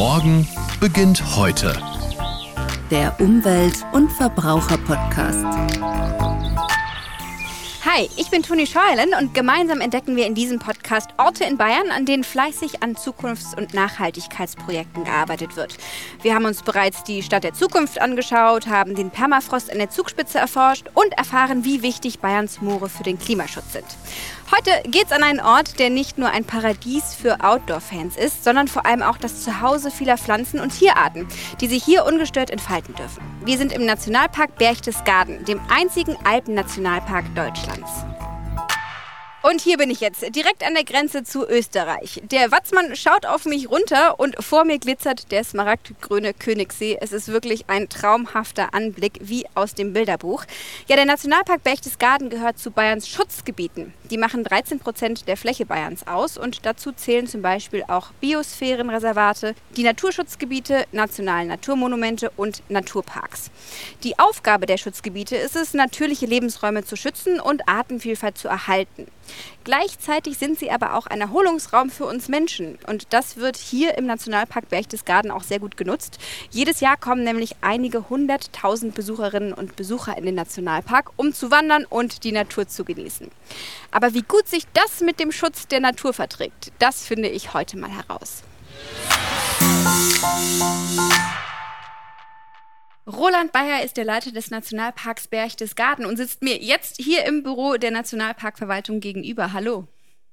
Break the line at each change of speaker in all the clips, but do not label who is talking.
Morgen beginnt heute.
Der Umwelt- und Verbraucher-Podcast.
Hi, ich bin Toni Scheuerlen und gemeinsam entdecken wir in diesem Podcast Orte in Bayern, an denen fleißig an Zukunfts- und Nachhaltigkeitsprojekten gearbeitet wird. Wir haben uns bereits die Stadt der Zukunft angeschaut, haben den Permafrost an der Zugspitze erforscht und erfahren, wie wichtig Bayerns Moore für den Klimaschutz sind. Heute geht's an einen Ort, der nicht nur ein Paradies für Outdoor-Fans ist, sondern vor allem auch das Zuhause vieler Pflanzen- und Tierarten, die sich hier ungestört entfalten dürfen. Wir sind im Nationalpark Berchtesgaden, dem einzigen Alpennationalpark Deutschlands. events. Und hier bin ich jetzt, direkt an der Grenze zu Österreich. Der Watzmann schaut auf mich runter und vor mir glitzert der smaragdgrüne Königssee. Es ist wirklich ein traumhafter Anblick, wie aus dem Bilderbuch. Ja, der Nationalpark Berchtesgaden gehört zu Bayerns Schutzgebieten. Die machen 13 Prozent der Fläche Bayerns aus und dazu zählen zum Beispiel auch Biosphärenreservate, die Naturschutzgebiete, nationalen Naturmonumente und Naturparks. Die Aufgabe der Schutzgebiete ist es, natürliche Lebensräume zu schützen und Artenvielfalt zu erhalten. Gleichzeitig sind sie aber auch ein Erholungsraum für uns Menschen. Und das wird hier im Nationalpark Berchtesgaden auch sehr gut genutzt. Jedes Jahr kommen nämlich einige hunderttausend Besucherinnen und Besucher in den Nationalpark, um zu wandern und die Natur zu genießen. Aber wie gut sich das mit dem Schutz der Natur verträgt, das finde ich heute mal heraus. Roland Bayer ist der Leiter des Nationalparks Berchtesgaden und sitzt mir jetzt hier im Büro der Nationalparkverwaltung gegenüber. Hallo.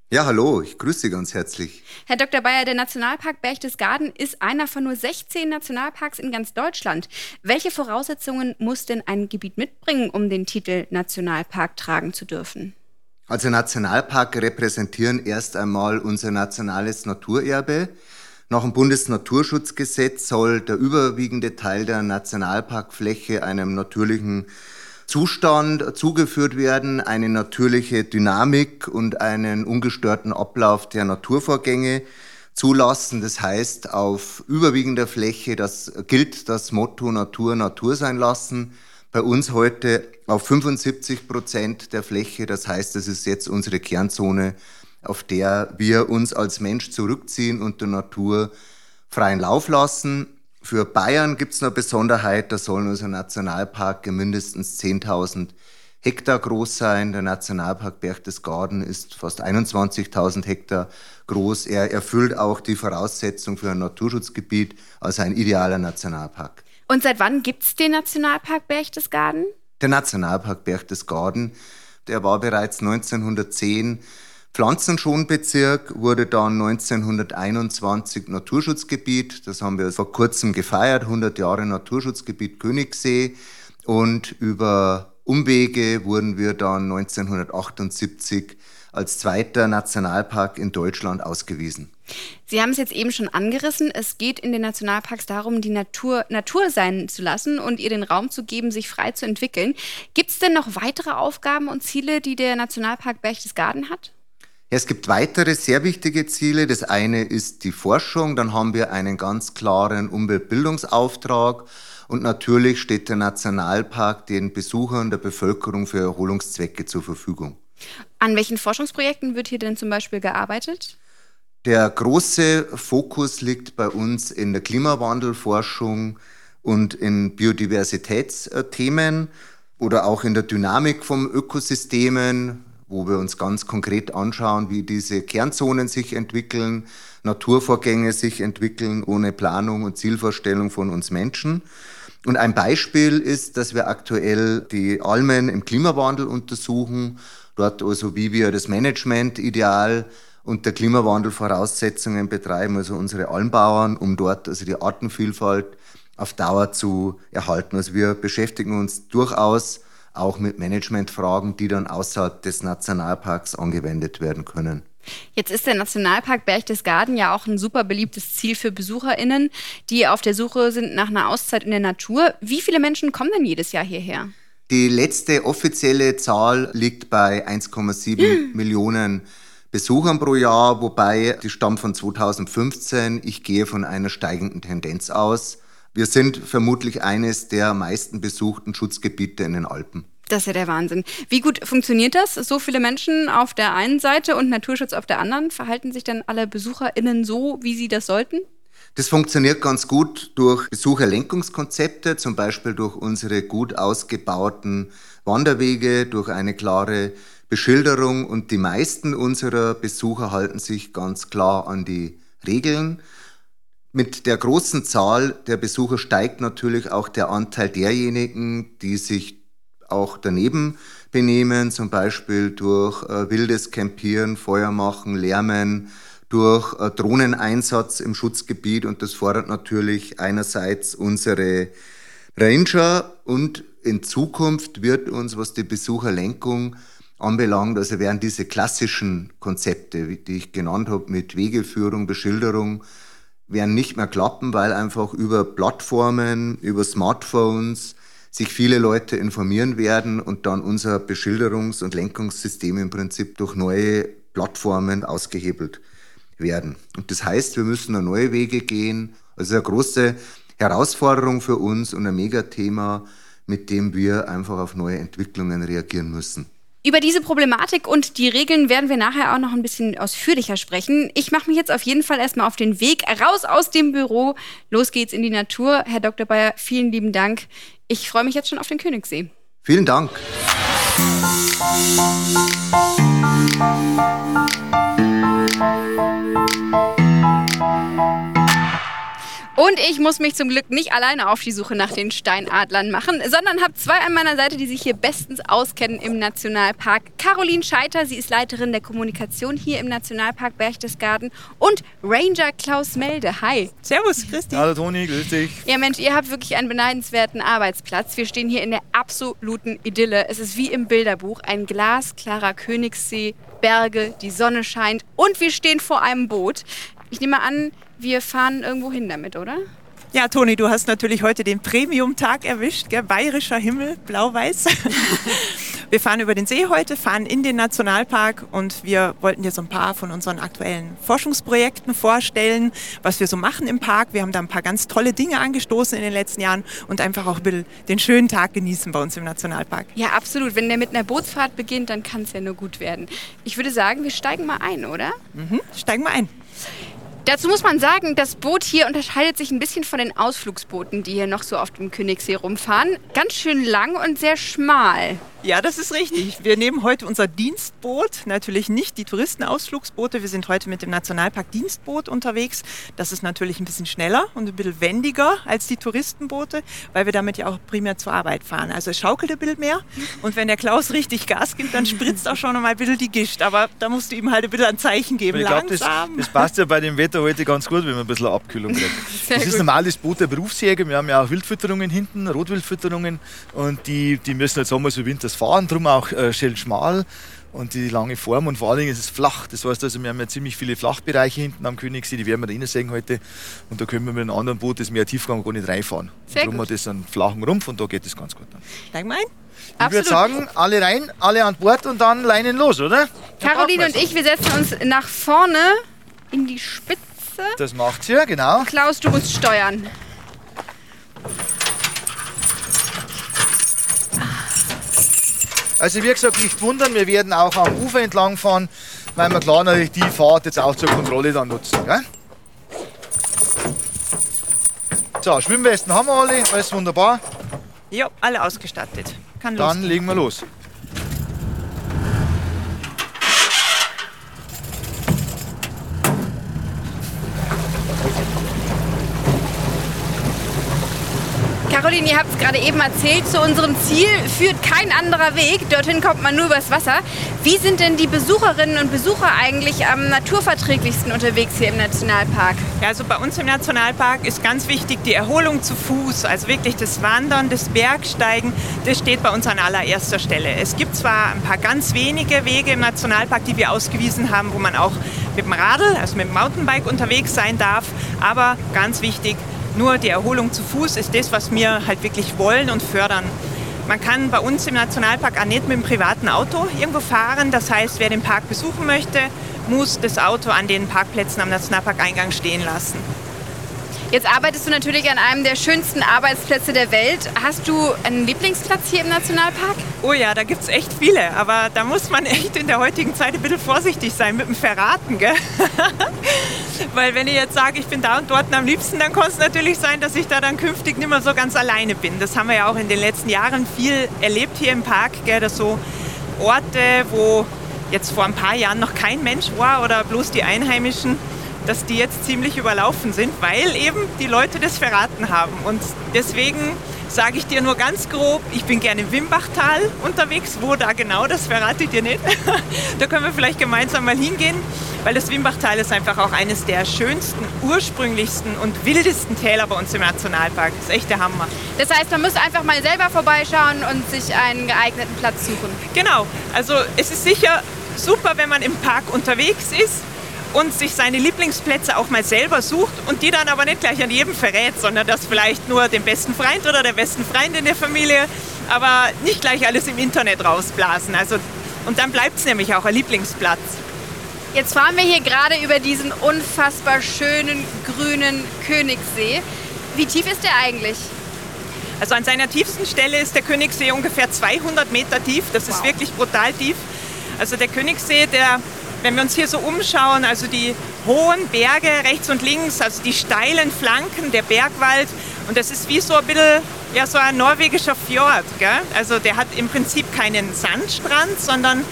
Ja, hallo, ich grüße Sie ganz herzlich.
Herr Dr. Bayer, der Nationalpark Berchtesgaden ist einer von nur 16 Nationalparks in ganz Deutschland. Welche Voraussetzungen muss denn ein Gebiet mitbringen, um den Titel Nationalpark tragen zu dürfen?
Also Nationalpark repräsentieren erst einmal unser nationales Naturerbe. Nach dem Bundesnaturschutzgesetz soll der überwiegende Teil der Nationalparkfläche einem natürlichen Zustand zugeführt werden, eine natürliche Dynamik und einen ungestörten Ablauf der Naturvorgänge zulassen. Das heißt, auf überwiegender Fläche das gilt das Motto Natur Natur sein lassen. Bei uns heute auf 75 Prozent der Fläche. Das heißt, das ist jetzt unsere Kernzone auf der wir uns als Mensch zurückziehen und der Natur freien Lauf lassen. Für Bayern gibt es eine Besonderheit, da soll unser Nationalpark mindestens 10.000 Hektar groß sein. Der Nationalpark Berchtesgaden ist fast 21.000 Hektar groß. Er erfüllt auch die Voraussetzung für ein Naturschutzgebiet, also ein idealer Nationalpark.
Und seit wann gibt es den Nationalpark Berchtesgaden?
Der Nationalpark Berchtesgaden, der war bereits 1910 Pflanzenschonbezirk wurde dann 1921 Naturschutzgebiet. Das haben wir vor kurzem gefeiert, 100 Jahre Naturschutzgebiet Königssee. Und über Umwege wurden wir dann 1978 als zweiter Nationalpark in Deutschland ausgewiesen.
Sie haben es jetzt eben schon angerissen. Es geht in den Nationalparks darum, die Natur Natur sein zu lassen und ihr den Raum zu geben, sich frei zu entwickeln. Gibt es denn noch weitere Aufgaben und Ziele, die der Nationalpark Berchtesgaden hat?
Es gibt weitere sehr wichtige Ziele. Das eine ist die Forschung. Dann haben wir einen ganz klaren Umweltbildungsauftrag. Und natürlich steht der Nationalpark den Besuchern der Bevölkerung für Erholungszwecke zur Verfügung.
An welchen Forschungsprojekten wird hier denn zum Beispiel gearbeitet?
Der große Fokus liegt bei uns in der Klimawandelforschung und in Biodiversitätsthemen oder auch in der Dynamik von Ökosystemen, wo wir uns ganz konkret anschauen, wie diese Kernzonen sich entwickeln, Naturvorgänge sich entwickeln ohne Planung und Zielvorstellung von uns Menschen. Und ein Beispiel ist, dass wir aktuell die Almen im Klimawandel untersuchen, dort also wie wir das Management ideal und der Klimawandelvoraussetzungen betreiben, also unsere Almbauern, um dort also die Artenvielfalt auf Dauer zu erhalten. Also wir beschäftigen uns durchaus auch mit Managementfragen, die dann außerhalb des Nationalparks angewendet werden können.
Jetzt ist der Nationalpark Berchtesgaden ja auch ein super beliebtes Ziel für BesucherInnen, die auf der Suche sind nach einer Auszeit in der Natur. Wie viele Menschen kommen denn jedes Jahr hierher?
Die letzte offizielle Zahl liegt bei 1,7 hm. Millionen Besuchern pro Jahr, wobei die stammt von 2015. Ich gehe von einer steigenden Tendenz aus. Wir sind vermutlich eines der meisten besuchten Schutzgebiete in den Alpen.
Das ist ja der Wahnsinn. Wie gut funktioniert das? So viele Menschen auf der einen Seite und Naturschutz auf der anderen. Verhalten sich dann alle BesucherInnen so, wie sie das sollten?
Das funktioniert ganz gut durch Besucherlenkungskonzepte, zum Beispiel durch unsere gut ausgebauten Wanderwege, durch eine klare Beschilderung und die meisten unserer Besucher halten sich ganz klar an die Regeln. Mit der großen Zahl der Besucher steigt natürlich auch der Anteil derjenigen, die sich auch daneben benehmen, zum Beispiel durch äh, wildes Campieren, Feuer machen, Lärmen, durch äh, Drohneneinsatz im Schutzgebiet. Und das fordert natürlich einerseits unsere Ranger. Und in Zukunft wird uns, was die Besucherlenkung anbelangt, also werden diese klassischen Konzepte, die ich genannt habe, mit Wegeführung, Beschilderung, werden nicht mehr klappen, weil einfach über Plattformen, über Smartphones sich viele Leute informieren werden und dann unser Beschilderungs- und Lenkungssystem im Prinzip durch neue Plattformen ausgehebelt werden. Und das heißt, wir müssen da neue Wege gehen. Also eine große Herausforderung für uns und ein Megathema, mit dem wir einfach auf neue Entwicklungen reagieren müssen.
Über diese Problematik und die Regeln werden wir nachher auch noch ein bisschen ausführlicher sprechen. Ich mache mich jetzt auf jeden Fall erstmal auf den Weg raus aus dem Büro. Los geht's in die Natur. Herr Dr. Bayer, vielen lieben Dank. Ich freue mich jetzt schon auf den Königssee.
Vielen Dank.
Und ich muss mich zum Glück nicht alleine auf die Suche nach den Steinadlern machen, sondern habe zwei an meiner Seite, die sich hier bestens auskennen im Nationalpark. Caroline Scheiter, sie ist Leiterin der Kommunikation hier im Nationalpark Berchtesgaden und Ranger Klaus Melde. Hi.
Servus, Christi.
Hallo Toni, grüß dich.
Ja Mensch, ihr habt wirklich einen beneidenswerten Arbeitsplatz. Wir stehen hier in der absoluten Idylle. Es ist wie im Bilderbuch, ein glasklarer Königssee, Berge, die Sonne scheint und wir stehen vor einem Boot. Ich nehme an, wir fahren irgendwo hin damit, oder?
Ja, Toni, du hast natürlich heute den Premium-Tag erwischt, gell? bayerischer Himmel, blau-weiß. wir fahren über den See heute, fahren in den Nationalpark und wir wollten dir so ein paar von unseren aktuellen Forschungsprojekten vorstellen, was wir so machen im Park. Wir haben da ein paar ganz tolle Dinge angestoßen in den letzten Jahren und einfach auch ein bisschen den schönen Tag genießen bei uns im Nationalpark.
Ja, absolut. Wenn der mit einer Bootsfahrt beginnt, dann kann es ja nur gut werden. Ich würde sagen, wir steigen mal ein, oder?
Mhm, steigen wir ein.
Dazu muss man sagen, das Boot hier unterscheidet sich ein bisschen von den Ausflugsbooten, die hier noch so auf dem Königssee rumfahren. Ganz schön lang und sehr schmal.
Ja, das ist richtig. Wir nehmen heute unser Dienstboot, natürlich nicht die Touristenausflugsboote. Wir sind heute mit dem Nationalpark Dienstboot unterwegs. Das ist natürlich ein bisschen schneller und ein bisschen wendiger als die Touristenboote, weil wir damit ja auch primär zur Arbeit fahren. Also es schaukelt ein bisschen mehr und wenn der Klaus richtig Gas gibt, dann spritzt auch schon noch mal ein bisschen die Gischt. Aber da musst du ihm halt ein bisschen ein Zeichen geben.
Ich glaube, das, das, passt ja bei dem Wetter heute ganz gut, wenn man ein bisschen Abkühlung kriegt. das ist normal das Boot der Berufsjäger. Wir haben ja auch Wildfütterungen hinten, Rotwildfütterungen und die, die müssen jetzt Sommer so Winter das fahren, darum auch äh, schön schmal und die lange Form und vor allen Dingen ist es flach. Das heißt also, wir haben ja ziemlich viele Flachbereiche hinten am Königssee, die werden wir da rein sehen heute und da können wir mit einem anderen Boot, das mehr Tiefgang, gar nicht reinfahren. Sehr darum hat das einen flachen Rumpf und da geht es ganz gut dann.
Steigen wir ein.
Ich würde sagen, alle rein, alle an Bord und dann leinen los, oder?
Caroline und ich, wir setzen uns nach vorne in die Spitze.
Das macht's ja, genau.
Klaus, du musst steuern.
Also wie gesagt, nicht wundern, wir werden auch am Ufer entlang fahren, weil wir klar natürlich die Fahrt jetzt auch zur Kontrolle dann nutzen. Gell? So, Schwimmwesten haben wir alle, alles wunderbar.
Ja, alle ausgestattet. Kann
Dann
losgehen.
legen wir los.
Caroline, ihr habt es gerade eben erzählt, zu unserem Ziel führt kein anderer Weg. Dorthin kommt man nur übers Wasser. Wie sind denn die Besucherinnen und Besucher eigentlich am naturverträglichsten unterwegs hier im Nationalpark?
Ja, also bei uns im Nationalpark ist ganz wichtig die Erholung zu Fuß. Also wirklich das Wandern, das Bergsteigen, das steht bei uns an allererster Stelle. Es gibt zwar ein paar ganz wenige Wege im Nationalpark, die wir ausgewiesen haben, wo man auch mit dem Radl, also mit dem Mountainbike unterwegs sein darf. Aber ganz wichtig, nur die Erholung zu Fuß ist das, was wir halt wirklich wollen und fördern. Man kann bei uns im Nationalpark auch nicht mit dem privaten Auto irgendwo fahren. Das heißt, wer den Park besuchen möchte, muss das Auto an den Parkplätzen am Nationalparkeingang stehen lassen.
Jetzt arbeitest du natürlich an einem der schönsten Arbeitsplätze der Welt. Hast du einen Lieblingsplatz hier im Nationalpark?
Oh ja, da gibt es echt viele. Aber da muss man echt in der heutigen Zeit ein bisschen vorsichtig sein mit dem Verraten. Gell? Weil wenn ich jetzt sage, ich bin da und dort am liebsten, dann kann es natürlich sein, dass ich da dann künftig nicht mehr so ganz alleine bin. Das haben wir ja auch in den letzten Jahren viel erlebt hier im Park. Gell? Dass so Orte, wo jetzt vor ein paar Jahren noch kein Mensch war oder bloß die Einheimischen, dass die jetzt ziemlich überlaufen sind, weil eben die Leute das verraten haben. Und deswegen sage ich dir nur ganz grob, ich bin gerne im Wimbachtal unterwegs. Wo da genau, das verrate ich dir nicht. da können wir vielleicht gemeinsam mal hingehen, weil das Wimbachtal ist einfach auch eines der schönsten, ursprünglichsten und wildesten Täler bei uns im Nationalpark. Das ist echt der Hammer.
Das heißt, man muss einfach mal selber vorbeischauen und sich einen geeigneten Platz suchen.
Genau, also es ist sicher super, wenn man im Park unterwegs ist und sich seine Lieblingsplätze auch mal selber sucht und die dann aber nicht gleich an jedem verrät, sondern das vielleicht nur dem besten Freund oder der besten Freundin der Familie, aber nicht gleich alles im Internet rausblasen. Also, und dann bleibt es nämlich auch ein Lieblingsplatz.
Jetzt fahren wir hier gerade über diesen unfassbar schönen grünen Königssee. Wie tief ist der eigentlich?
Also an seiner tiefsten Stelle ist der Königssee ungefähr 200 Meter tief. Das wow. ist wirklich brutal tief. Also der Königssee, der wenn wir uns hier so umschauen, also die hohen Berge rechts und links, also die steilen Flanken, der Bergwald. Und das ist wie so ein bisschen ja, so ein norwegischer Fjord. Gell? Also der hat im Prinzip keinen Sandstrand, sondern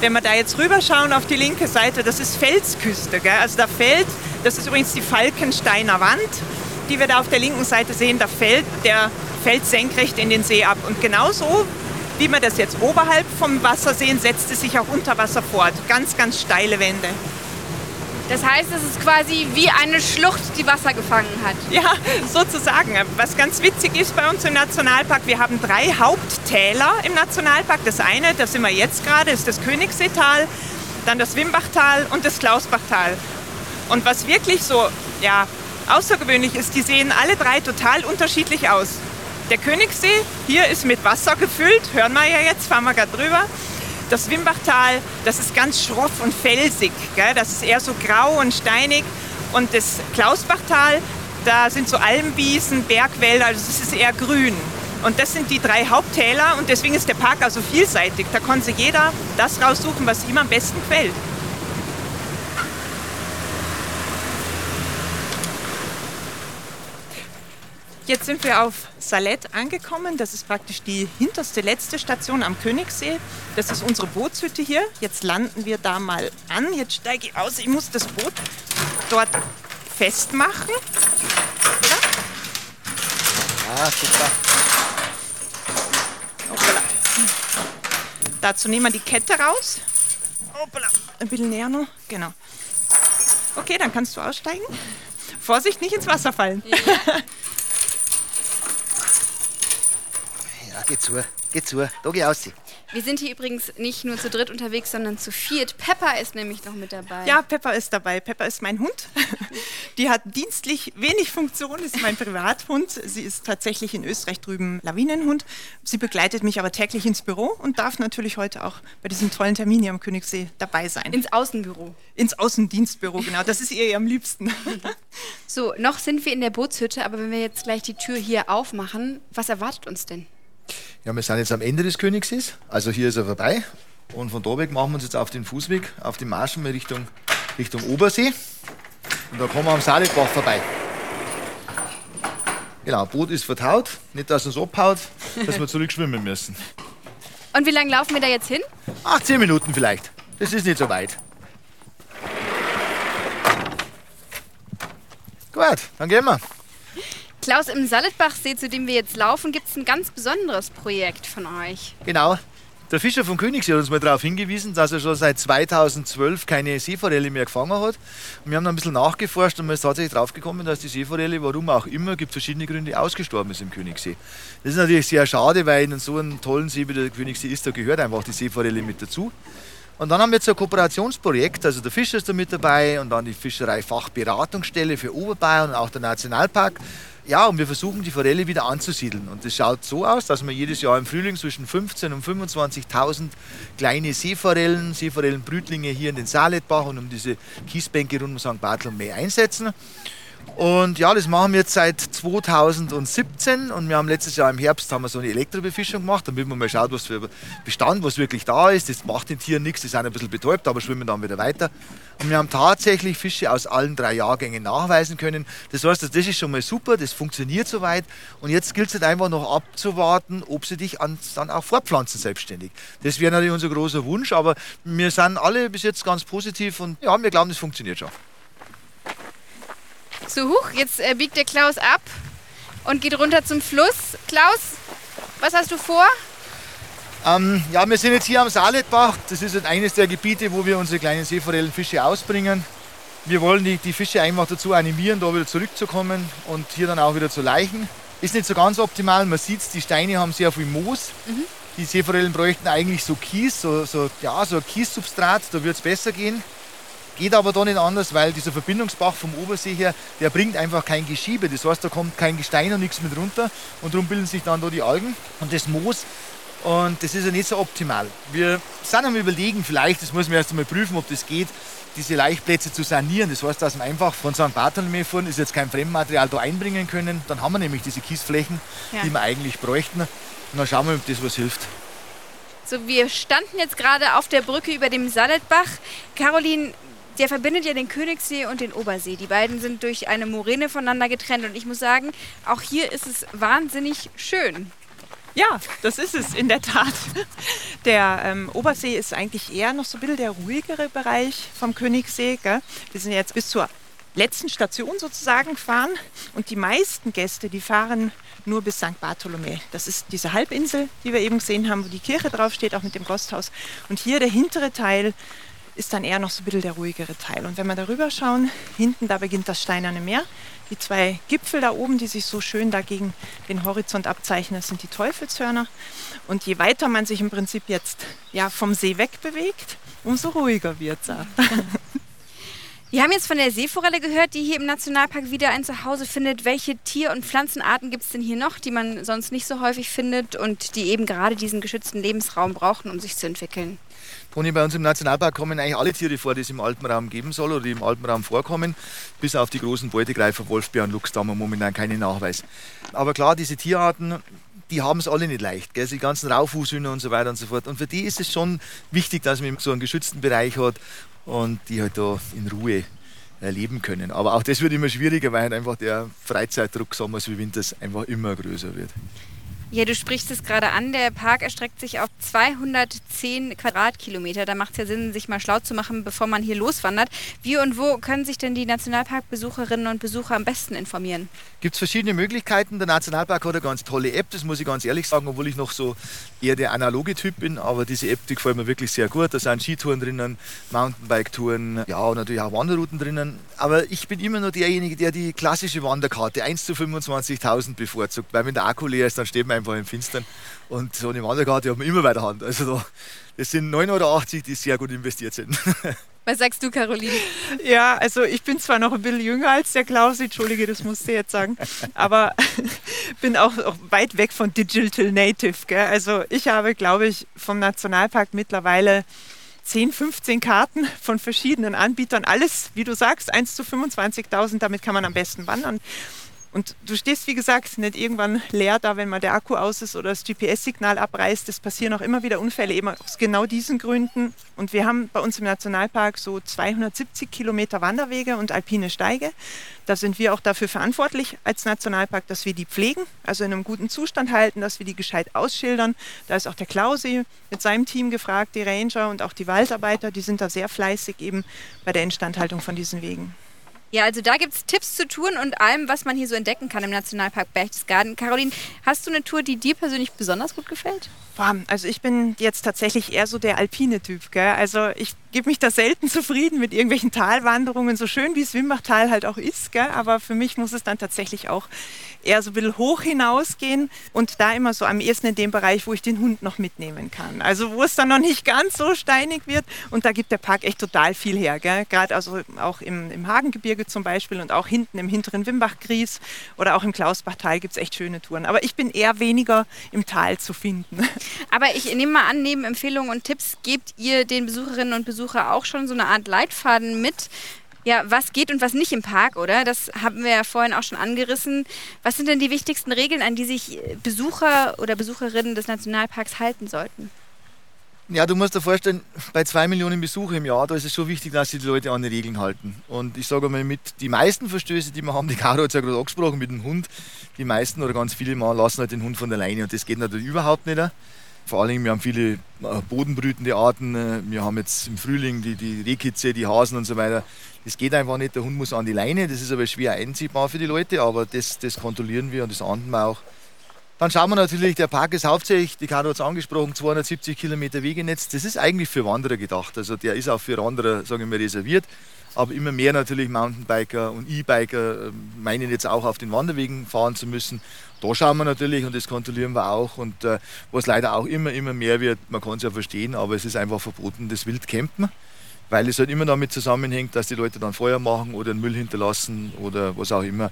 wenn wir da jetzt rüberschauen auf die linke Seite, das ist Felsküste. Gell? Also da fällt, das ist übrigens die Falkensteiner Wand, die wir da auf der linken Seite sehen, da fällt der fällt senkrecht in den See ab. Und genauso wie wir das jetzt oberhalb vom Wasser sehen, setzt es sich auch unter Wasser fort. Ganz, ganz steile Wände.
Das heißt, es ist quasi wie eine Schlucht, die Wasser gefangen hat.
Ja, sozusagen. Was ganz witzig ist bei uns im Nationalpark, wir haben drei Haupttäler im Nationalpark. Das eine, das sind wir jetzt gerade, ist das Königsseetal, dann das Wimbachtal und das Klausbachtal. Und was wirklich so ja, außergewöhnlich ist, die sehen alle drei total unterschiedlich aus. Der Königssee hier ist mit Wasser gefüllt, hören wir ja jetzt, fahren wir gerade drüber. Das Wimbachtal, das ist ganz schroff und felsig, gell? das ist eher so grau und steinig. Und das Klausbachtal, da sind so Almwiesen, Bergwälder, also es ist eher grün. Und das sind die drei Haupttäler und deswegen ist der Park also vielseitig. Da kann sich jeder das raussuchen, was ihm am besten gefällt. Jetzt sind wir auf Salett angekommen. Das ist praktisch die hinterste letzte Station am Königssee. Das ist unsere Bootshütte hier. Jetzt landen wir da mal an. Jetzt steige ich aus. Ich muss das Boot dort festmachen. Oder?
Ah, super.
Hoppala. Dazu nehmen wir die Kette raus. Hoppala. Ein bisschen näher noch. Genau. Okay, dann kannst du aussteigen. Vorsicht, nicht ins Wasser fallen. Ja.
geh zu, geh zu, da geh aus.
Wir sind hier übrigens nicht nur zu dritt unterwegs, sondern zu viert. Pepper ist nämlich noch mit dabei.
Ja, Pepper ist dabei. Pepper ist mein Hund. Die hat dienstlich wenig Funktion, ist mein Privathund. Sie ist tatsächlich in Österreich drüben Lawinenhund. Sie begleitet mich aber täglich ins Büro und darf natürlich heute auch bei diesem tollen Termin hier am Königssee dabei sein.
Ins Außenbüro.
Ins Außendienstbüro, genau. Das ist ihr am liebsten.
So, noch sind wir in der Bootshütte, aber wenn wir jetzt gleich die Tür hier aufmachen, was erwartet uns denn?
Ja, wir sind jetzt am Ende des Königssees, also hier ist er vorbei. Und von da weg machen wir uns jetzt auf den Fußweg, auf den Marschen Richtung, Richtung Obersee. Und da kommen wir am Saletbach vorbei. Genau, Boot ist vertaut, nicht dass es uns abhaut, dass wir zurückschwimmen müssen.
Und wie lange laufen wir da jetzt hin?
Ach, zehn Minuten vielleicht. Das ist nicht so weit. Gut, dann gehen wir.
Klaus, im Saletbachsee, zu dem wir jetzt laufen, gibt es ein ganz besonderes Projekt von euch.
Genau. Der Fischer vom Königssee hat uns mal darauf hingewiesen, dass er schon seit 2012 keine Seeforelle mehr gefangen hat. Und wir haben dann ein bisschen nachgeforscht und man ist tatsächlich draufgekommen, dass die Seeforelle, warum auch immer, gibt verschiedene Gründe, ausgestorben ist im Königssee. Das ist natürlich sehr schade, weil in so einem tollen See wie der Königssee ist, da gehört einfach die Seeforelle mit dazu. Und dann haben wir jetzt ein Kooperationsprojekt, also der Fischer ist da mit dabei und dann die Fischereifachberatungsstelle für Oberbayern und auch der Nationalpark. Ja, und wir versuchen die Forelle wieder anzusiedeln. Und das schaut so aus, dass wir jedes Jahr im Frühling zwischen 15.000 und 25.000 kleine Seeforellen, Seeforellenbrütlinge hier in den Saletbach und um diese Kiesbänke rund um St. Bartholomä einsetzen. Und ja, das machen wir jetzt seit 2017 und wir haben letztes Jahr im Herbst haben wir so eine Elektrobefischung gemacht, damit man mal schaut, was für Bestand, was wirklich da ist. Das macht den Tieren nichts, die sind ein bisschen betäubt, aber schwimmen dann wieder weiter. Und wir haben tatsächlich Fische aus allen drei Jahrgängen nachweisen können. Das heißt, das ist schon mal super, das funktioniert soweit. Und jetzt gilt es halt einfach noch abzuwarten, ob sie dich dann auch fortpflanzen selbstständig. Das wäre natürlich unser großer Wunsch, aber wir sind alle bis jetzt ganz positiv und ja, wir glauben, das funktioniert schon.
So, huch, jetzt äh, biegt der Klaus ab und geht runter zum Fluss. Klaus, was hast du vor?
Ähm, ja, wir sind jetzt hier am Saletbach. Das ist eines der Gebiete, wo wir unsere kleinen Seeforellenfische ausbringen. Wir wollen die, die Fische einfach dazu animieren, da wieder zurückzukommen und hier dann auch wieder zu leichen. Ist nicht so ganz optimal. Man sieht die Steine haben sehr viel Moos. Mhm. Die Seeforellen bräuchten eigentlich so Kies, so, so, ja, so ein Kiessubstrat, da wird es besser gehen. Geht aber da nicht anders, weil dieser Verbindungsbach vom Obersee her, der bringt einfach kein Geschiebe. Das heißt, da kommt kein Gestein und nichts mit runter und darum bilden sich dann da die Algen und das Moos. Und das ist ja nicht so optimal. Wir sind am überlegen, vielleicht, das muss man erst einmal prüfen, ob das geht, diese Laichplätze zu sanieren. Das heißt, dass wir einfach von St. Bartholomew fahren, ist jetzt kein Fremdmaterial da einbringen können. Dann haben wir nämlich diese Kiesflächen, ja. die wir eigentlich bräuchten. Und dann schauen wir, ob das was hilft.
So, wir standen jetzt gerade auf der Brücke über dem Saletbach. Caroline, der verbindet ja den Königssee und den Obersee. Die beiden sind durch eine Moräne voneinander getrennt und ich muss sagen, auch hier ist es wahnsinnig schön.
Ja, das ist es in der Tat. Der ähm, Obersee ist eigentlich eher noch so ein bisschen der ruhigere Bereich vom Königssee. Gell? Wir sind jetzt bis zur letzten Station sozusagen gefahren und die meisten Gäste, die fahren nur bis St. Bartholomew. Das ist diese Halbinsel, die wir eben gesehen haben, wo die Kirche draufsteht, auch mit dem Gasthaus. Und hier der hintere Teil ist dann eher noch so ein bisschen der ruhigere Teil. Und wenn wir darüber schauen, hinten, da beginnt das Steinerne Meer. Die zwei Gipfel da oben, die sich so schön dagegen den Horizont abzeichnen, sind die Teufelshörner. Und je weiter man sich im Prinzip jetzt ja, vom See wegbewegt, umso ruhiger wird es.
Wir haben jetzt von der Seeforelle gehört, die hier im Nationalpark wieder ein Zuhause findet. Welche Tier- und Pflanzenarten gibt es denn hier noch, die man sonst nicht so häufig findet und die eben gerade diesen geschützten Lebensraum brauchen, um sich zu entwickeln?
Toni, bei uns im Nationalpark kommen eigentlich alle Tiere vor, die es im Alpenraum geben soll oder die im Alpenraum vorkommen, bis auf die großen Beutegreifer, Wolfsbär und Luchs, da haben wir momentan keinen Nachweis. Aber klar, diese Tierarten, die haben es alle nicht leicht. Gell? Die ganzen Raufußhühner und so weiter und so fort. Und für die ist es schon wichtig, dass man so einen geschützten Bereich hat und die halt da in Ruhe erleben können. Aber auch das wird immer schwieriger, weil halt einfach der Freizeitdruck, sommers wie winters, einfach immer größer wird.
Ja, du sprichst es gerade an. Der Park erstreckt sich auf 210 Quadratkilometer. Da macht es ja Sinn, sich mal schlau zu machen, bevor man hier loswandert. Wie und wo können sich denn die Nationalparkbesucherinnen und Besucher am besten informieren?
Gibt es verschiedene Möglichkeiten. Der Nationalpark hat eine ganz tolle App, das muss ich ganz ehrlich sagen, obwohl ich noch so eher der analoge Typ bin. Aber diese App, die gefällt mir wirklich sehr gut. Da sind Skitouren drinnen, Mountainbike-Touren, ja, und natürlich auch Wanderrouten drinnen. Aber ich bin immer nur derjenige, der die klassische Wanderkarte 1 zu 25.000 bevorzugt. Weil wenn der Akku leer ist, dann steht man einfach im Finstern. Und so eine Wanderkarte hat man immer bei der Hand. Also da, das sind 9,80 Euro, die sehr gut investiert sind.
Was sagst du, Caroline?
Ja, also ich bin zwar noch ein bisschen jünger als der Klaus, entschuldige, das musste ich jetzt sagen, aber bin auch, auch, weit weg von Digital Native. Gell? Also ich habe, glaube ich, vom Nationalpark mittlerweile 10, 15 Karten von verschiedenen Anbietern. Alles, wie du sagst, 1 zu 25.000, damit kann man am besten wandern. Und du stehst, wie gesagt, nicht irgendwann leer da, wenn mal der Akku aus ist oder das GPS-Signal abreißt. Es passieren auch immer wieder Unfälle, eben aus genau diesen Gründen. Und wir haben bei uns im Nationalpark so 270 Kilometer Wanderwege und alpine Steige. Da sind wir auch dafür verantwortlich als Nationalpark, dass wir die pflegen, also in einem guten Zustand halten, dass wir die gescheit ausschildern. Da ist auch der Klausi mit seinem Team gefragt, die Ranger und auch die Waldarbeiter, die sind da sehr fleißig eben bei der Instandhaltung von diesen Wegen.
Ja, also da gibt es Tipps zu Touren und allem, was man hier so entdecken kann im Nationalpark Berchtesgaden. Caroline, hast du eine Tour, die dir persönlich besonders gut gefällt?
Also ich bin jetzt tatsächlich eher so der alpine Typ. Gell? Also ich gebe mich da selten zufrieden mit irgendwelchen Talwanderungen, so schön wie das Wimbachtal halt auch ist. Gell? Aber für mich muss es dann tatsächlich auch eher so ein bisschen hoch hinausgehen und da immer so am ehesten in dem Bereich, wo ich den Hund noch mitnehmen kann. Also wo es dann noch nicht ganz so steinig wird und da gibt der Park echt total viel her. Gerade also auch im, im Hagengebirge zum Beispiel und auch hinten im hinteren Wimbachgries oder auch im Klausbachtal gibt es echt schöne Touren. Aber ich bin eher weniger im Tal zu finden.
Aber ich nehme mal an, neben Empfehlungen und Tipps gebt ihr den Besucherinnen und Besuchern auch schon so eine Art Leitfaden mit, Ja, was geht und was nicht im Park, oder? Das haben wir ja vorhin auch schon angerissen. Was sind denn die wichtigsten Regeln, an die sich Besucher oder Besucherinnen des Nationalparks halten sollten?
Ja, du musst dir vorstellen, bei zwei Millionen Besucher im Jahr, da ist es schon wichtig, dass sich die Leute an die Regeln halten. Und ich sage mal, mit die meisten Verstöße, die wir haben, die Caro hat es ja gerade angesprochen mit dem Hund, die meisten oder ganz viele Mal lassen halt den Hund von der Leine und das geht natürlich überhaupt nicht. Vor allem, wir haben viele äh, bodenbrütende Arten, äh, wir haben jetzt im Frühling die, die Rehkitze, die Hasen und so weiter. Das geht einfach nicht, der Hund muss an die Leine, das ist aber schwer einziehbar für die Leute, aber das, das kontrollieren wir und das ahnden wir auch. Dann schauen wir natürlich, der Park ist hauptsächlich, die Karo hat es angesprochen, 270 Kilometer Wegenetz. Das ist eigentlich für Wanderer gedacht. Also der ist auch für Wanderer, sagen wir mal, reserviert. Aber immer mehr natürlich Mountainbiker und E-Biker ähm, meinen jetzt auch auf den Wanderwegen fahren zu müssen. Da schauen wir natürlich und das kontrollieren wir auch. Und äh, was leider auch immer, immer mehr wird, man kann es ja verstehen, aber es ist einfach verboten, das Wildcampen weil es halt immer damit zusammenhängt, dass die Leute dann Feuer machen oder den Müll hinterlassen oder was auch immer.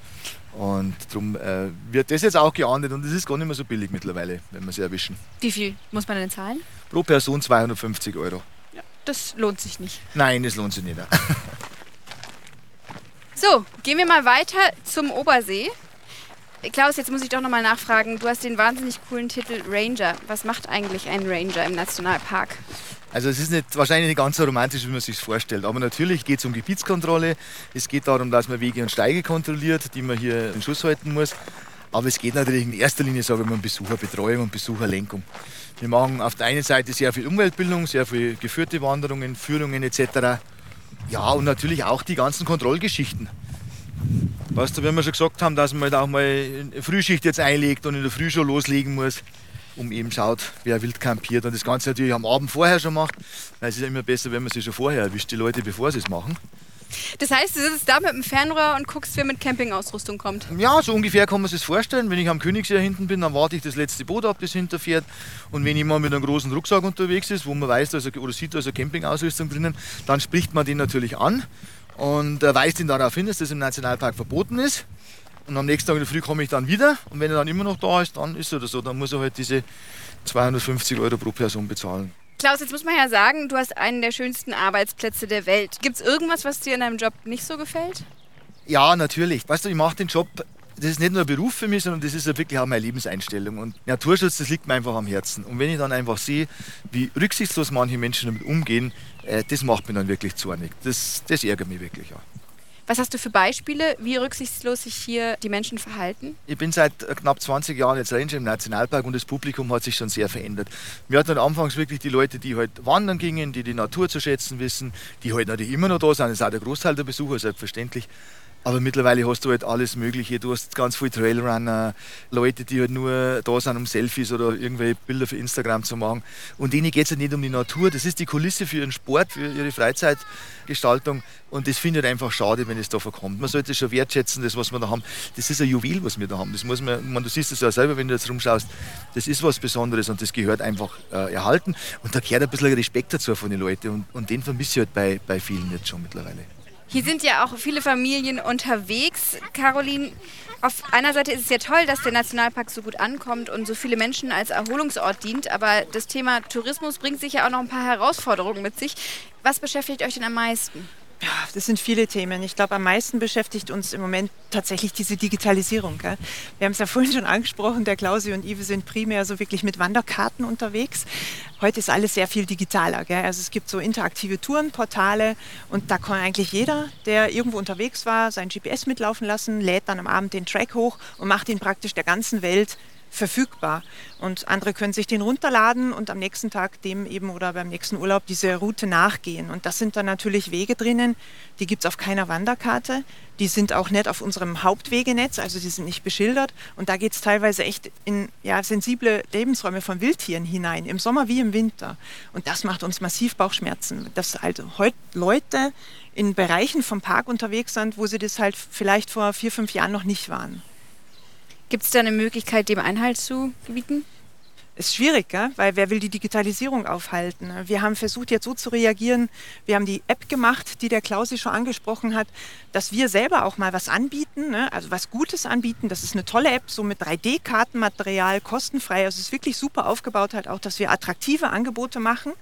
Und darum äh, wird das jetzt auch geahndet und es ist gar nicht mehr so billig mittlerweile, wenn wir sie erwischen.
Wie viel muss man denn zahlen?
Pro Person 250 Euro.
Ja, das lohnt sich nicht.
Nein, das lohnt sich nicht.
so, gehen wir mal weiter zum Obersee. Klaus, jetzt muss ich doch nochmal nachfragen. Du hast den wahnsinnig coolen Titel Ranger. Was macht eigentlich ein Ranger im Nationalpark?
Also es ist nicht, wahrscheinlich nicht ganz so romantisch, wie man sich vorstellt. Aber natürlich geht es um Gebietskontrolle. Es geht darum, dass man Wege und Steige kontrolliert, die man hier in Schuss halten muss. Aber es geht natürlich in erster Linie sage ich mal, um Besucherbetreuung und Besucherlenkung. Wir machen auf der einen Seite sehr viel Umweltbildung, sehr viel geführte Wanderungen, Führungen etc. Ja, und natürlich auch die ganzen Kontrollgeschichten. Weißt du, wenn wir schon gesagt haben, dass man halt auch mal eine Frühschicht jetzt einlegt und in der Früh schon loslegen muss, um eben schaut, wer wild campiert. Und das Ganze natürlich am Abend vorher schon macht, weil es ist ja immer besser, wenn man sie schon vorher erwischt, die Leute, bevor sie es machen.
Das heißt, du sitzt da mit dem Fernrohr und guckst, wer mit Campingausrüstung kommt?
Ja, so ungefähr kann man sich das vorstellen. Wenn ich am Königsjahr hinten bin, dann warte ich das letzte Boot ab, das hinterfährt. Und wenn jemand mit einem großen Rucksack unterwegs ist, wo man weiß, dass er, oder sieht, da ist eine Campingausrüstung drinnen, dann spricht man den natürlich an und weist ihn darauf hin, dass das im Nationalpark verboten ist. Und am nächsten Tag in der Früh komme ich dann wieder und wenn er dann immer noch da ist, dann ist er das so. Dann muss er halt diese 250 Euro pro Person bezahlen.
Klaus, jetzt muss man ja sagen, du hast einen der schönsten Arbeitsplätze der Welt. Gibt es irgendwas, was dir in deinem Job nicht so gefällt?
Ja, natürlich. Weißt du, ich mache den Job, das ist nicht nur ein Beruf für mich, sondern das ist ja wirklich auch meine Lebenseinstellung. Und Naturschutz, das liegt mir einfach am Herzen. Und wenn ich dann einfach sehe, wie rücksichtslos manche Menschen damit umgehen, äh, das macht mich dann wirklich zornig. Das, das ärgert mich wirklich auch.
Was hast du für Beispiele, wie rücksichtslos sich hier die Menschen verhalten?
Ich bin seit knapp 20 Jahren jetzt Ranger im Nationalpark und das Publikum hat sich schon sehr verändert. Wir hatten anfangs wirklich die Leute, die halt wandern gingen, die die Natur zu schätzen wissen, die halt natürlich immer noch da sind. Das ist auch der Großteil der Besucher, selbstverständlich. Aber mittlerweile hast du halt alles Mögliche. Du hast ganz viele Trailrunner, Leute, die halt nur da sind, um Selfies oder irgendwelche Bilder für Instagram zu machen. Und denen geht es halt nicht um die Natur. Das ist die Kulisse für ihren Sport, für ihre Freizeitgestaltung. Und das finde ich halt einfach schade, wenn es da verkommt. Man sollte schon wertschätzen, das, was wir da haben. Das ist ein Juwel, was wir da haben. Das muss man, man du siehst es ja selber, wenn du jetzt rumschaust. Das ist was Besonderes und das gehört einfach äh, erhalten. Und da gehört ein bisschen Respekt dazu von den Leuten. Und, und den vermisse ich halt bei, bei vielen jetzt schon mittlerweile.
Hier sind ja auch viele Familien unterwegs. Caroline, auf einer Seite ist es ja toll, dass der Nationalpark so gut ankommt und so viele Menschen als Erholungsort dient, aber das Thema Tourismus bringt sich ja auch noch ein paar Herausforderungen mit sich. Was beschäftigt euch denn am meisten?
Das sind viele Themen. Ich glaube, am meisten beschäftigt uns im Moment tatsächlich diese Digitalisierung. Gell? Wir haben es ja vorhin schon angesprochen, der Klausi und Ive sind primär so wirklich mit Wanderkarten unterwegs. Heute ist alles sehr viel digitaler. Gell? Also es gibt so interaktive Tourenportale und da kann eigentlich jeder, der irgendwo unterwegs war, sein GPS mitlaufen lassen, lädt dann am Abend den Track hoch und macht ihn praktisch der ganzen Welt verfügbar. Und andere können sich den runterladen und am nächsten Tag dem eben oder beim nächsten Urlaub diese Route nachgehen. Und das sind dann natürlich Wege drinnen, die gibt es auf keiner Wanderkarte. Die sind auch nicht auf unserem Hauptwegenetz, also die sind nicht beschildert. Und da geht es teilweise echt in ja, sensible Lebensräume von Wildtieren hinein, im Sommer wie im Winter. Und das macht uns massiv Bauchschmerzen, dass halt heute Leute in Bereichen vom Park unterwegs sind, wo sie das halt vielleicht vor vier, fünf Jahren noch nicht waren.
Gibt es da eine Möglichkeit, dem Einhalt zu gebieten?
ist schwierig, gell? weil wer will die Digitalisierung aufhalten? Wir haben versucht, jetzt so zu reagieren. Wir haben die App gemacht, die der Klausi schon angesprochen hat, dass wir selber auch mal was anbieten, ne? also was Gutes anbieten. Das ist eine tolle App, so mit 3D-Kartenmaterial, kostenfrei. Also es ist wirklich super aufgebaut, halt auch, dass wir attraktive Angebote machen.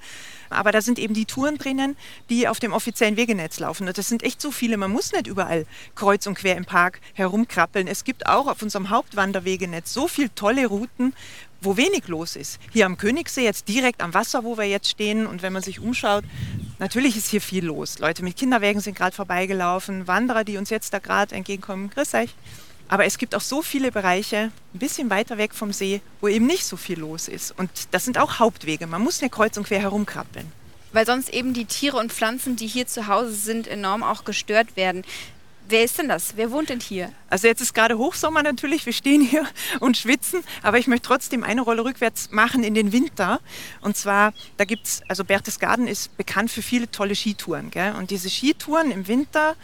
Aber da sind eben die Touren drinnen, die auf dem offiziellen Wegenetz laufen. Und das sind echt so viele. Man muss nicht überall kreuz und quer im Park herumkrabbeln. Es gibt auch auf unserem Hauptwanderwegenetz so viele tolle Routen, wo wenig los ist. Hier am Königssee, jetzt direkt am Wasser, wo wir jetzt stehen. Und wenn man sich umschaut, natürlich ist hier viel los. Leute mit Kinderwägen sind gerade vorbeigelaufen, Wanderer, die uns jetzt da gerade entgegenkommen. Grüß euch. Aber es gibt auch so viele Bereiche, ein bisschen weiter weg vom See, wo eben nicht so viel los ist. Und das sind auch Hauptwege. Man muss nicht kreuz und quer herumkrabbeln.
Weil sonst eben die Tiere und Pflanzen, die hier zu Hause sind, enorm auch gestört werden. Wer ist denn das? Wer wohnt denn hier?
Also jetzt ist gerade Hochsommer natürlich, wir stehen hier und schwitzen, aber ich möchte trotzdem eine Rolle rückwärts machen in den Winter. Und zwar, da gibt es, also Berchtesgaden ist bekannt für viele tolle Skitouren. Gell? Und diese Skitouren im Winter,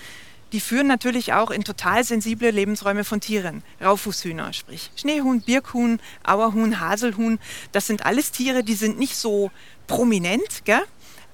die führen natürlich auch in total sensible Lebensräume von Tieren. Raufußhühner, sprich Schneehuhn, Birkhuhn, Auerhuhn, Haselhuhn. Das sind alles Tiere, die sind nicht so prominent, gell?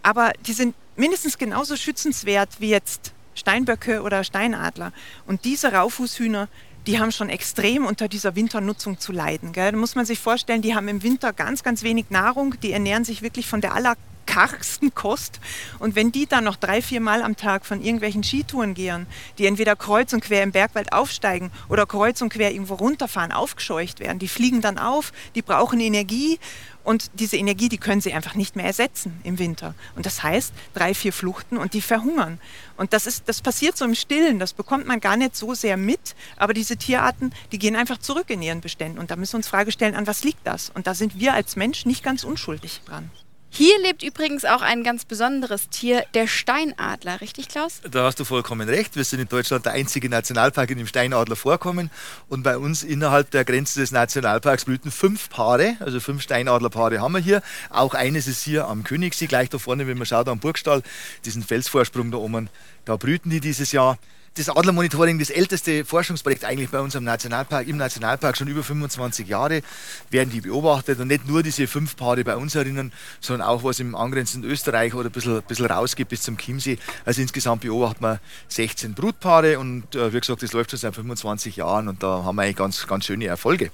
aber die sind mindestens genauso schützenswert wie jetzt Steinböcke oder Steinadler. Und diese Raufußhühner, die haben schon extrem unter dieser Winternutzung zu leiden. Gell? Da muss man sich vorstellen, die haben im Winter ganz, ganz wenig Nahrung, die ernähren sich wirklich von der aller kargsten Kost. Und wenn die dann noch drei, vier Mal am Tag von irgendwelchen Skitouren gehen, die entweder kreuz und quer im Bergwald aufsteigen oder kreuz und quer irgendwo runterfahren, aufgescheucht werden, die fliegen dann auf, die brauchen Energie und diese Energie, die können sie einfach nicht mehr ersetzen im Winter. Und das heißt, drei, vier Fluchten und die verhungern. Und das, ist, das passiert so im Stillen, das bekommt man gar nicht so sehr mit. Aber diese Tierarten, die gehen einfach zurück in ihren Beständen. Und da müssen wir uns Frage stellen, an was liegt das? Und da sind wir als Mensch nicht ganz unschuldig dran.
Hier lebt übrigens auch ein ganz besonderes Tier, der Steinadler, richtig Klaus?
Da hast du vollkommen recht. Wir sind in Deutschland der einzige Nationalpark, in dem Steinadler vorkommen. Und bei uns innerhalb der Grenze des Nationalparks blühten fünf Paare, also fünf Steinadlerpaare haben wir hier. Auch eines ist hier am Königssee, gleich da vorne, wenn man schaut am Burgstall, diesen Felsvorsprung da oben. Da brüten die dieses Jahr das Adlermonitoring, das älteste Forschungsprojekt eigentlich bei uns im Nationalpark, im Nationalpark schon über 25 Jahre, werden die beobachtet und nicht nur diese fünf Paare bei uns erinnern, sondern auch was im angrenzenden Österreich oder ein bisschen, bisschen rausgeht bis zum Chiemsee. Also insgesamt beobachten wir 16 Brutpaare und äh, wie gesagt, das läuft schon seit 25 Jahren und da haben wir eigentlich ganz, ganz schöne Erfolge.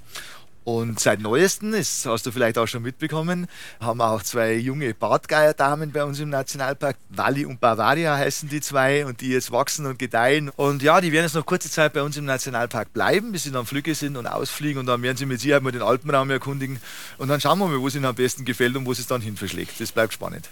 Und seit neuestem, das hast du vielleicht auch schon mitbekommen, haben auch zwei junge Bartgeierdamen bei uns im Nationalpark. Walli und Bavaria heißen die zwei und die jetzt wachsen und gedeihen. Und ja, die werden jetzt noch kurze Zeit bei uns im Nationalpark bleiben, bis sie dann Flügge sind und ausfliegen und dann werden sie mit Sicherheit mal den Alpenraum erkundigen. Und dann schauen wir mal, wo es ihnen am besten gefällt und wo es dann hin verschlägt. Das bleibt spannend.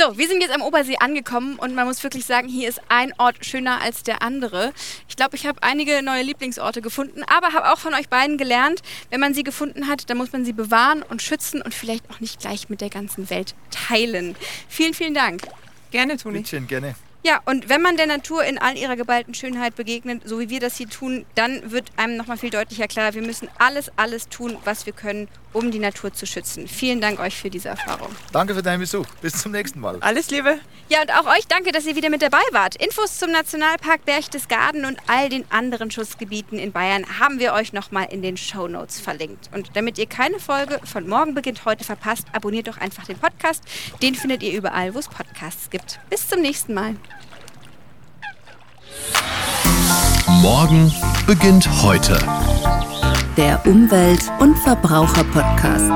So, wir sind jetzt am Obersee angekommen und man muss wirklich sagen, hier ist ein Ort schöner als der andere. Ich glaube, ich habe einige neue Lieblingsorte gefunden, aber habe auch von euch beiden gelernt, wenn man sie gefunden hat, dann muss man sie bewahren und schützen und vielleicht auch nicht gleich mit der ganzen Welt teilen. Vielen, vielen Dank.
Gerne, Toni.
Bitte gerne.
Ja, und wenn man der Natur in all ihrer geballten Schönheit begegnet, so wie wir das hier tun, dann wird einem nochmal viel deutlicher klar, wir müssen alles, alles tun, was wir können, um die Natur zu schützen. Vielen Dank euch für diese Erfahrung.
Danke für deinen Besuch. Bis zum nächsten Mal.
Alles Liebe.
Ja, und auch euch danke, dass ihr wieder mit dabei wart. Infos zum Nationalpark Berchtesgaden und all den anderen Schutzgebieten in Bayern haben wir euch nochmal in den Show Notes verlinkt. Und damit ihr keine Folge von Morgen beginnt heute verpasst, abonniert doch einfach den Podcast. Den findet ihr überall, wo es Podcasts gibt. Bis zum nächsten Mal.
Morgen beginnt heute.
Der Umwelt- und Verbraucher-Podcast.